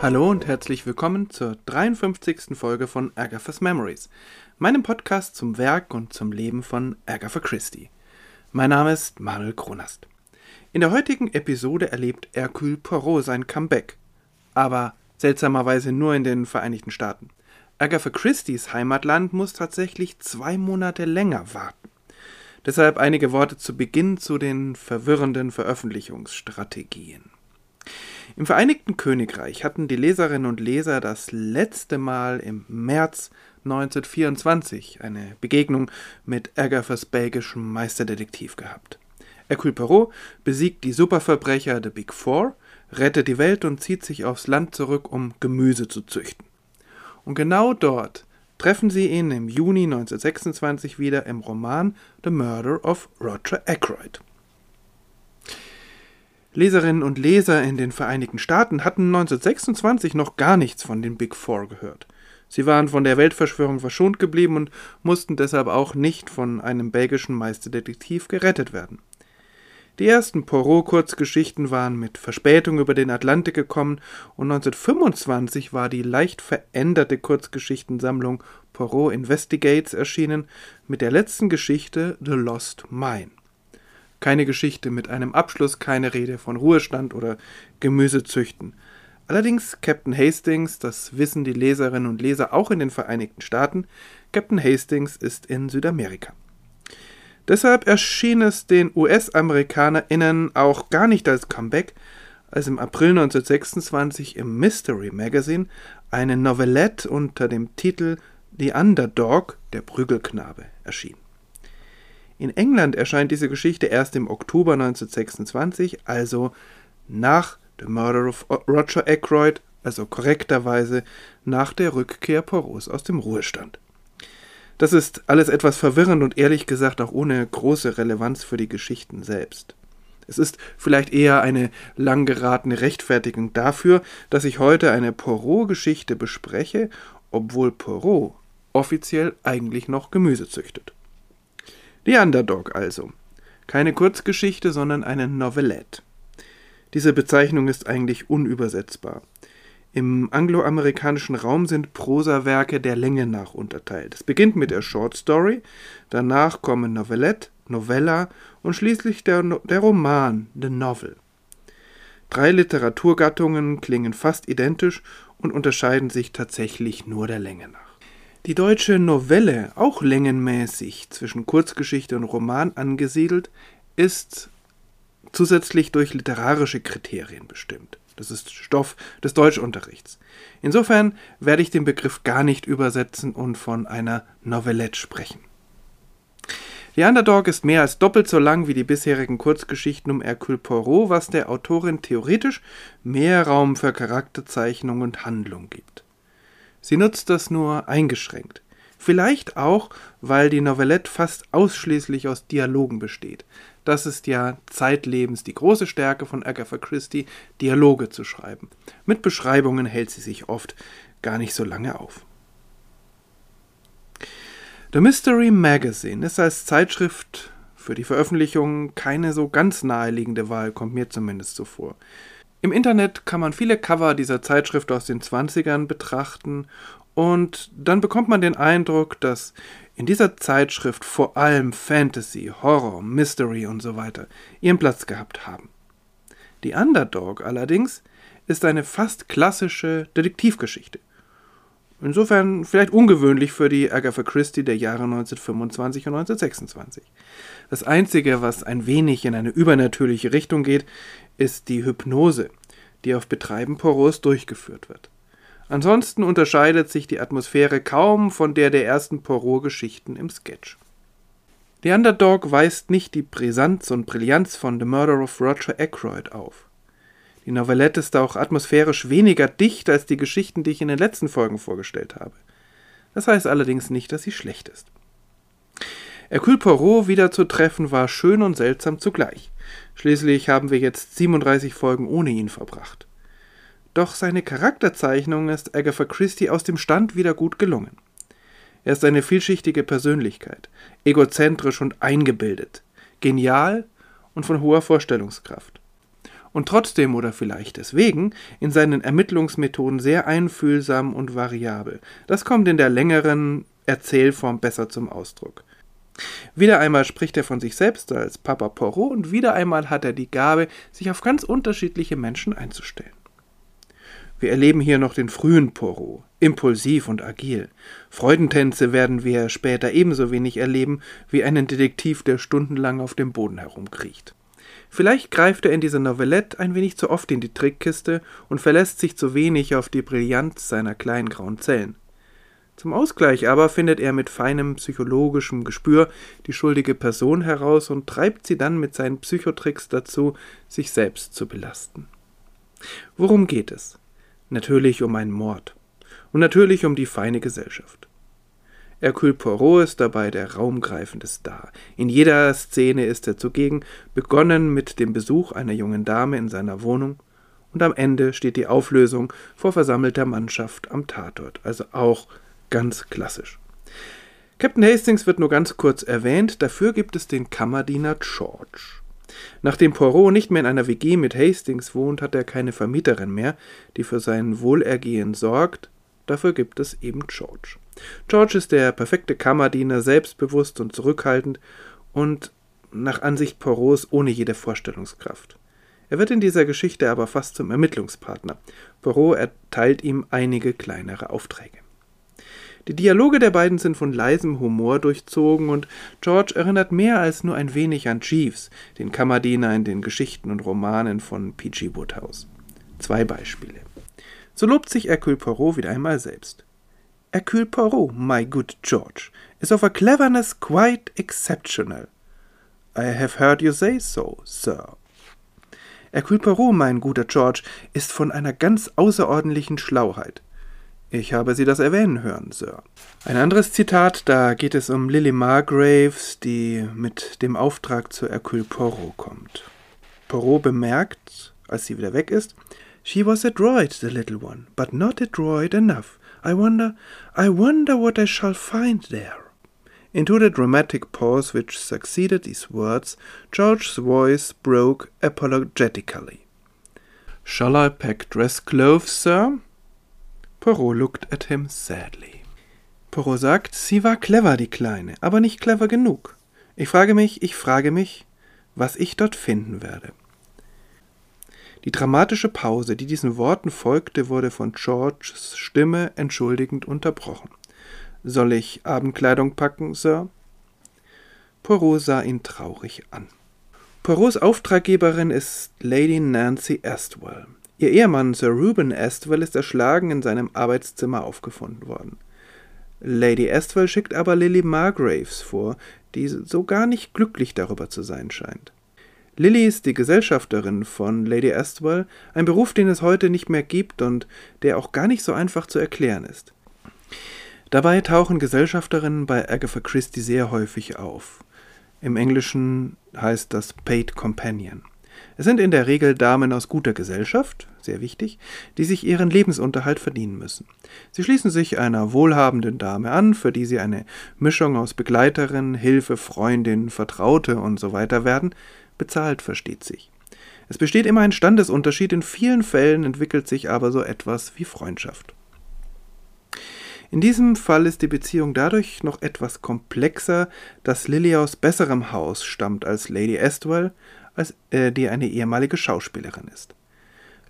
Hallo und herzlich willkommen zur 53. Folge von Agatha's Memories, meinem Podcast zum Werk und zum Leben von Agatha Christie. Mein Name ist Manuel Kronast. In der heutigen Episode erlebt Hercule Poirot sein Comeback, aber seltsamerweise nur in den Vereinigten Staaten. Agatha Christie's Heimatland muss tatsächlich zwei Monate länger warten. Deshalb einige Worte zu Beginn zu den verwirrenden Veröffentlichungsstrategien. Im Vereinigten Königreich hatten die Leserinnen und Leser das letzte Mal im März 1924 eine Begegnung mit Agathas belgischem Meisterdetektiv gehabt. Hercule Poirot besiegt die Superverbrecher The Big Four, rettet die Welt und zieht sich aufs Land zurück, um Gemüse zu züchten. Und genau dort treffen sie ihn im Juni 1926 wieder im Roman The Murder of Roger Ackroyd. Leserinnen und Leser in den Vereinigten Staaten hatten 1926 noch gar nichts von den Big Four gehört. Sie waren von der Weltverschwörung verschont geblieben und mussten deshalb auch nicht von einem belgischen Meisterdetektiv gerettet werden. Die ersten Poirot-Kurzgeschichten waren mit Verspätung über den Atlantik gekommen und 1925 war die leicht veränderte Kurzgeschichtensammlung Poirot Investigates erschienen mit der letzten Geschichte The Lost Mine. Keine Geschichte mit einem Abschluss, keine Rede von Ruhestand oder Gemüsezüchten. Allerdings Captain Hastings, das wissen die Leserinnen und Leser auch in den Vereinigten Staaten, Captain Hastings ist in Südamerika. Deshalb erschien es den US-AmerikanerInnen auch gar nicht als Comeback, als im April 1926 im Mystery Magazine eine Novellette unter dem Titel The Underdog, der Prügelknabe, erschien. In England erscheint diese Geschichte erst im Oktober 1926, also nach The Murder of Roger Ackroyd, also korrekterweise nach der Rückkehr Poros aus dem Ruhestand. Das ist alles etwas verwirrend und ehrlich gesagt auch ohne große Relevanz für die Geschichten selbst. Es ist vielleicht eher eine lang geratene Rechtfertigung dafür, dass ich heute eine Poirot-Geschichte bespreche, obwohl Poirot offiziell eigentlich noch Gemüse züchtet. The Underdog also. Keine Kurzgeschichte, sondern eine Novellette. Diese Bezeichnung ist eigentlich unübersetzbar. Im angloamerikanischen Raum sind Prosawerke der Länge nach unterteilt. Es beginnt mit der Short Story, danach kommen Novellette, Novella und schließlich der, der Roman, The Novel. Drei Literaturgattungen klingen fast identisch und unterscheiden sich tatsächlich nur der Länge nach. Die deutsche Novelle, auch längenmäßig zwischen Kurzgeschichte und Roman angesiedelt, ist zusätzlich durch literarische Kriterien bestimmt. Das ist Stoff des Deutschunterrichts. Insofern werde ich den Begriff gar nicht übersetzen und von einer Novellette sprechen. Die Underdog ist mehr als doppelt so lang wie die bisherigen Kurzgeschichten um Hercule Poirot, was der Autorin theoretisch mehr Raum für Charakterzeichnung und Handlung gibt. Sie nutzt das nur eingeschränkt. Vielleicht auch, weil die Novellette fast ausschließlich aus Dialogen besteht. Das ist ja zeitlebens die große Stärke von Agatha Christie, Dialoge zu schreiben. Mit Beschreibungen hält sie sich oft gar nicht so lange auf. The Mystery Magazine ist als Zeitschrift für die Veröffentlichung keine so ganz naheliegende Wahl, kommt mir zumindest so vor. Im Internet kann man viele Cover dieser Zeitschrift aus den 20ern betrachten und dann bekommt man den Eindruck, dass in dieser Zeitschrift vor allem Fantasy, Horror, Mystery und so weiter ihren Platz gehabt haben. Die Underdog allerdings ist eine fast klassische Detektivgeschichte. Insofern vielleicht ungewöhnlich für die Agatha Christie der Jahre 1925 und 1926. Das Einzige, was ein wenig in eine übernatürliche Richtung geht, ist die Hypnose, die auf Betreiben Poros durchgeführt wird. Ansonsten unterscheidet sich die Atmosphäre kaum von der der ersten Poirot-Geschichten im Sketch. The Underdog weist nicht die Brisanz und Brillanz von The Murder of Roger Ackroyd auf. Die Novellette ist auch atmosphärisch weniger dicht als die Geschichten, die ich in den letzten Folgen vorgestellt habe. Das heißt allerdings nicht, dass sie schlecht ist. Hercule Poirot wieder zu treffen war schön und seltsam zugleich. Schließlich haben wir jetzt 37 Folgen ohne ihn verbracht. Doch seine Charakterzeichnung ist Agatha Christie aus dem Stand wieder gut gelungen. Er ist eine vielschichtige Persönlichkeit, egozentrisch und eingebildet, genial und von hoher Vorstellungskraft. Und trotzdem oder vielleicht deswegen in seinen Ermittlungsmethoden sehr einfühlsam und variabel. Das kommt in der längeren Erzählform besser zum Ausdruck. Wieder einmal spricht er von sich selbst als Papa Porro und wieder einmal hat er die Gabe, sich auf ganz unterschiedliche Menschen einzustellen. Wir erleben hier noch den frühen Porro, impulsiv und agil. Freudentänze werden wir später ebenso wenig erleben wie einen Detektiv, der stundenlang auf dem Boden herumkriecht. Vielleicht greift er in dieser Novellette ein wenig zu oft in die Trickkiste und verlässt sich zu wenig auf die Brillanz seiner kleinen grauen Zellen. Zum Ausgleich aber findet er mit feinem psychologischem Gespür die schuldige Person heraus und treibt sie dann mit seinen Psychotricks dazu, sich selbst zu belasten. Worum geht es? Natürlich um einen Mord. Und natürlich um die feine Gesellschaft. Hercule Poirot ist dabei der raumgreifende Star. In jeder Szene ist er zugegen, begonnen mit dem Besuch einer jungen Dame in seiner Wohnung, und am Ende steht die Auflösung vor versammelter Mannschaft am Tatort, also auch ganz klassisch. Captain Hastings wird nur ganz kurz erwähnt, dafür gibt es den Kammerdiener George. Nachdem Poirot nicht mehr in einer WG mit Hastings wohnt, hat er keine Vermieterin mehr, die für sein Wohlergehen sorgt, dafür gibt es eben George. George ist der perfekte Kammerdiener, selbstbewusst und zurückhaltend und nach Ansicht Poirots ohne jede Vorstellungskraft. Er wird in dieser Geschichte aber fast zum Ermittlungspartner. Poirot erteilt ihm einige kleinere Aufträge. Die Dialoge der beiden sind von leisem Humor durchzogen und George erinnert mehr als nur ein wenig an Jeeves, den Kammerdiener in den Geschichten und Romanen von P.G. Woodhouse. Zwei Beispiele. So lobt sich Hercule Poirot wieder einmal selbst. Hercule Poirot, my good George, is of a cleverness quite exceptional. I have heard you say so, Sir. Hercule Poirot, mein guter George, ist von einer ganz außerordentlichen Schlauheit. Ich habe Sie das erwähnen hören, Sir. Ein anderes Zitat, da geht es um Lily Margraves, die mit dem Auftrag zu Hercule Poirot kommt. Poirot bemerkt, als sie wieder weg ist, She was adroit, the little one, but not adroit enough. I wonder, I wonder what I shall find there. Into the dramatic pause which succeeded these words, George's voice broke apologetically. Shall I pack dress clothes, sir? Poirot looked at him sadly. Poirot sagt, sie war clever, die Kleine, aber nicht clever genug. Ich frage mich, ich frage mich, was ich dort finden werde. Die dramatische Pause, die diesen Worten folgte, wurde von Georges Stimme entschuldigend unterbrochen. Soll ich Abendkleidung packen, Sir? Poirot sah ihn traurig an. Poirots Auftraggeberin ist Lady Nancy Astwell. Ihr Ehemann Sir Reuben Astwell ist erschlagen in seinem Arbeitszimmer aufgefunden worden. Lady Astwell schickt aber Lily Margraves vor, die so gar nicht glücklich darüber zu sein scheint. Lily ist die Gesellschafterin von Lady Astwell, ein Beruf, den es heute nicht mehr gibt und der auch gar nicht so einfach zu erklären ist. Dabei tauchen Gesellschafterinnen bei Agatha Christie sehr häufig auf. Im Englischen heißt das Paid Companion. Es sind in der Regel Damen aus guter Gesellschaft, sehr wichtig, die sich ihren Lebensunterhalt verdienen müssen. Sie schließen sich einer wohlhabenden Dame an, für die sie eine Mischung aus Begleiterin, Hilfe, Freundin, Vertraute und so werden, bezahlt versteht sich. Es besteht immer ein Standesunterschied, in vielen Fällen entwickelt sich aber so etwas wie Freundschaft. In diesem Fall ist die Beziehung dadurch noch etwas komplexer, dass Lily aus besserem Haus stammt als Lady Estwell, als, äh, die eine ehemalige Schauspielerin ist.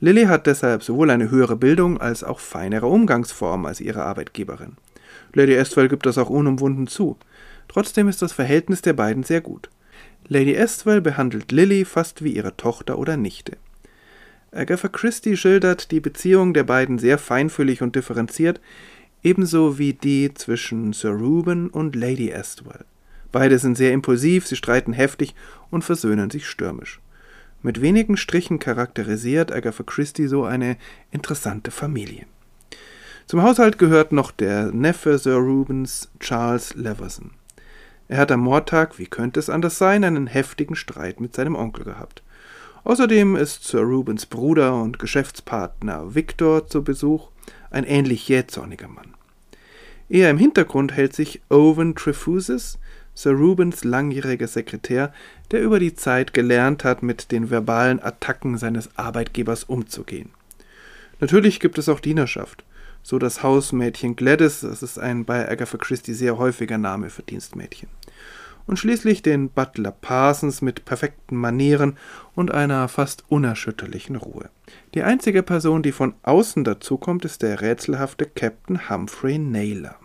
Lilly hat deshalb sowohl eine höhere Bildung als auch feinere Umgangsformen als ihre Arbeitgeberin. Lady Estwell gibt das auch unumwunden zu. Trotzdem ist das Verhältnis der beiden sehr gut. Lady Estwell behandelt Lily fast wie ihre Tochter oder Nichte. Agatha Christie schildert die Beziehung der beiden sehr feinfühlig und differenziert, ebenso wie die zwischen Sir Reuben und Lady Estwell. Beide sind sehr impulsiv, sie streiten heftig und versöhnen sich stürmisch. Mit wenigen Strichen charakterisiert Agatha Christie so eine interessante Familie. Zum Haushalt gehört noch der Neffe Sir Rubens, Charles Leverson. Er hat am Mordtag, wie könnte es anders sein, einen heftigen Streit mit seinem Onkel gehabt. Außerdem ist Sir Rubens Bruder und Geschäftspartner Victor zu Besuch, ein ähnlich jähzorniger Mann. Eher im Hintergrund hält sich Owen Trefusis, Sir Rubens langjähriger Sekretär, der über die Zeit gelernt hat, mit den verbalen Attacken seines Arbeitgebers umzugehen. Natürlich gibt es auch Dienerschaft. So das Hausmädchen Gladys, das ist ein bei Agatha Christie sehr häufiger Name für Dienstmädchen. Und schließlich den Butler Parsons mit perfekten Manieren und einer fast unerschütterlichen Ruhe. Die einzige Person, die von außen dazukommt, ist der rätselhafte Captain Humphrey Naylor.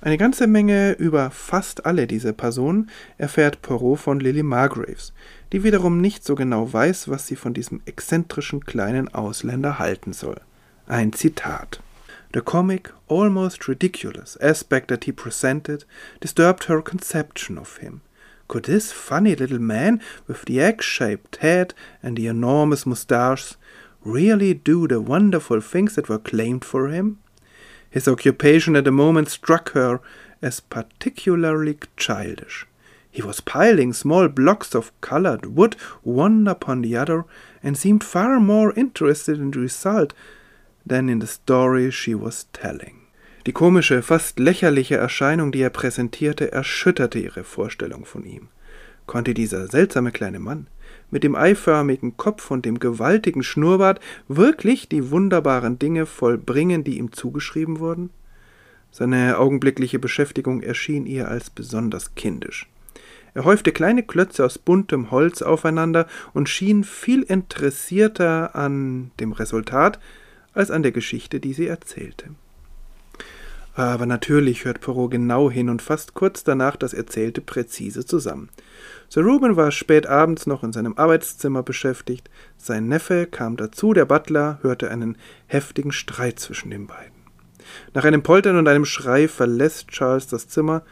Eine ganze Menge über fast alle diese Personen erfährt Poirot von Lily Margraves, die wiederum nicht so genau weiß, was sie von diesem exzentrischen kleinen Ausländer halten soll. Ein Zitat. The comic, almost ridiculous aspect that he presented disturbed her conception of him. Could this funny little man with the egg shaped head and the enormous moustaches really do the wonderful things that were claimed for him? His occupation at the moment struck her as particularly childish. He was piling small blocks of colored wood one upon the other, and seemed far more interested in the result than in the story she was telling. Die komische, fast lächerliche Erscheinung, die er präsentierte, erschütterte ihre Vorstellung von ihm. Konnte dieser seltsame kleine Mann mit dem eiförmigen Kopf und dem gewaltigen Schnurrbart wirklich die wunderbaren Dinge vollbringen, die ihm zugeschrieben wurden? Seine augenblickliche Beschäftigung erschien ihr als besonders kindisch. Er häufte kleine Klötze aus buntem Holz aufeinander und schien viel interessierter an dem Resultat als an der Geschichte, die sie erzählte. Aber natürlich hört Perrault genau hin und fasst kurz danach das Erzählte präzise zusammen. Sir Reuben war spät abends noch in seinem Arbeitszimmer beschäftigt. Sein Neffe kam dazu, der Butler hörte einen heftigen Streit zwischen den beiden. Nach einem Poltern und einem Schrei verlässt Charles das Zimmer,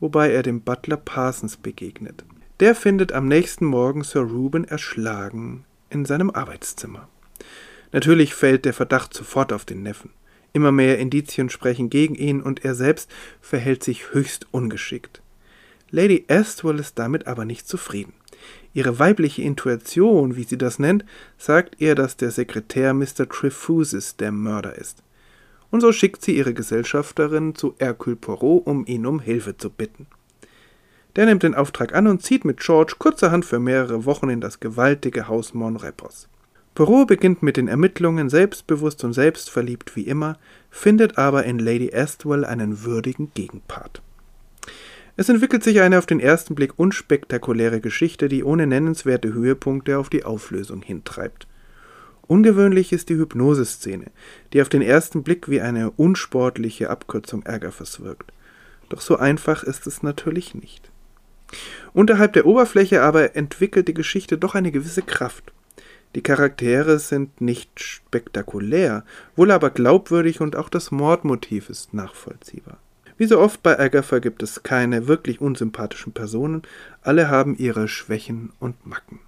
wobei er dem Butler Parsons begegnet. Der findet am nächsten Morgen Sir Reuben erschlagen in seinem Arbeitszimmer. Natürlich fällt der Verdacht sofort auf den Neffen. Immer mehr Indizien sprechen gegen ihn und er selbst verhält sich höchst ungeschickt. Lady Astwell ist damit aber nicht zufrieden. Ihre weibliche Intuition, wie sie das nennt, sagt ihr, dass der Sekretär Mr. Trefusis der Mörder ist. Und so schickt sie ihre Gesellschafterin zu Hercule Poirot, um ihn um Hilfe zu bitten. Der nimmt den Auftrag an und zieht mit George kurzerhand für mehrere Wochen in das gewaltige Haus Monrepos. Poirot beginnt mit den Ermittlungen selbstbewusst und selbstverliebt wie immer, findet aber in Lady Astwell einen würdigen Gegenpart. Es entwickelt sich eine auf den ersten Blick unspektakuläre Geschichte, die ohne nennenswerte Höhepunkte auf die Auflösung hintreibt. Ungewöhnlich ist die Hypnoseszene, die auf den ersten Blick wie eine unsportliche Abkürzung Ärgerfers wirkt. Doch so einfach ist es natürlich nicht. Unterhalb der Oberfläche aber entwickelt die Geschichte doch eine gewisse Kraft. Die Charaktere sind nicht spektakulär, wohl aber glaubwürdig und auch das Mordmotiv ist nachvollziehbar. Wie so oft bei Agatha gibt es keine wirklich unsympathischen Personen, alle haben ihre Schwächen und Macken.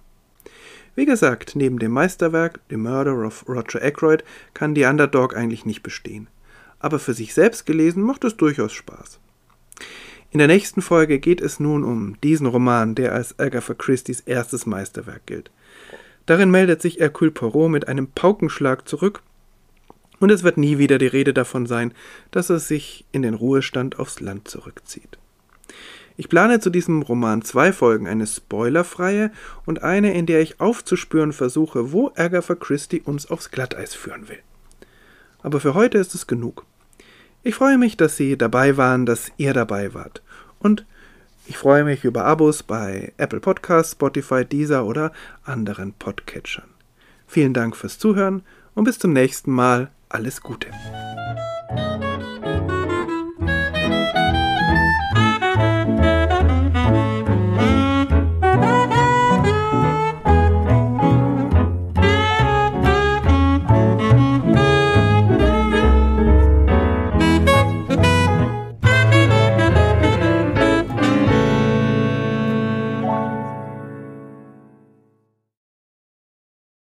Wie gesagt, neben dem Meisterwerk The Murder of Roger Ackroyd kann die Underdog eigentlich nicht bestehen. Aber für sich selbst gelesen macht es durchaus Spaß. In der nächsten Folge geht es nun um diesen Roman, der als Agatha Christie's erstes Meisterwerk gilt. Darin meldet sich Hercule Poirot mit einem Paukenschlag zurück und es wird nie wieder die Rede davon sein, dass er sich in den Ruhestand aufs Land zurückzieht. Ich plane zu diesem Roman zwei Folgen, eine spoilerfreie und eine, in der ich aufzuspüren versuche, wo Agatha Christie uns aufs Glatteis führen will. Aber für heute ist es genug. Ich freue mich, dass Sie dabei waren, dass ihr dabei wart. Und ich freue mich über Abos bei Apple Podcasts, Spotify, Deezer oder anderen Podcatchern. Vielen Dank fürs Zuhören und bis zum nächsten Mal. Alles Gute.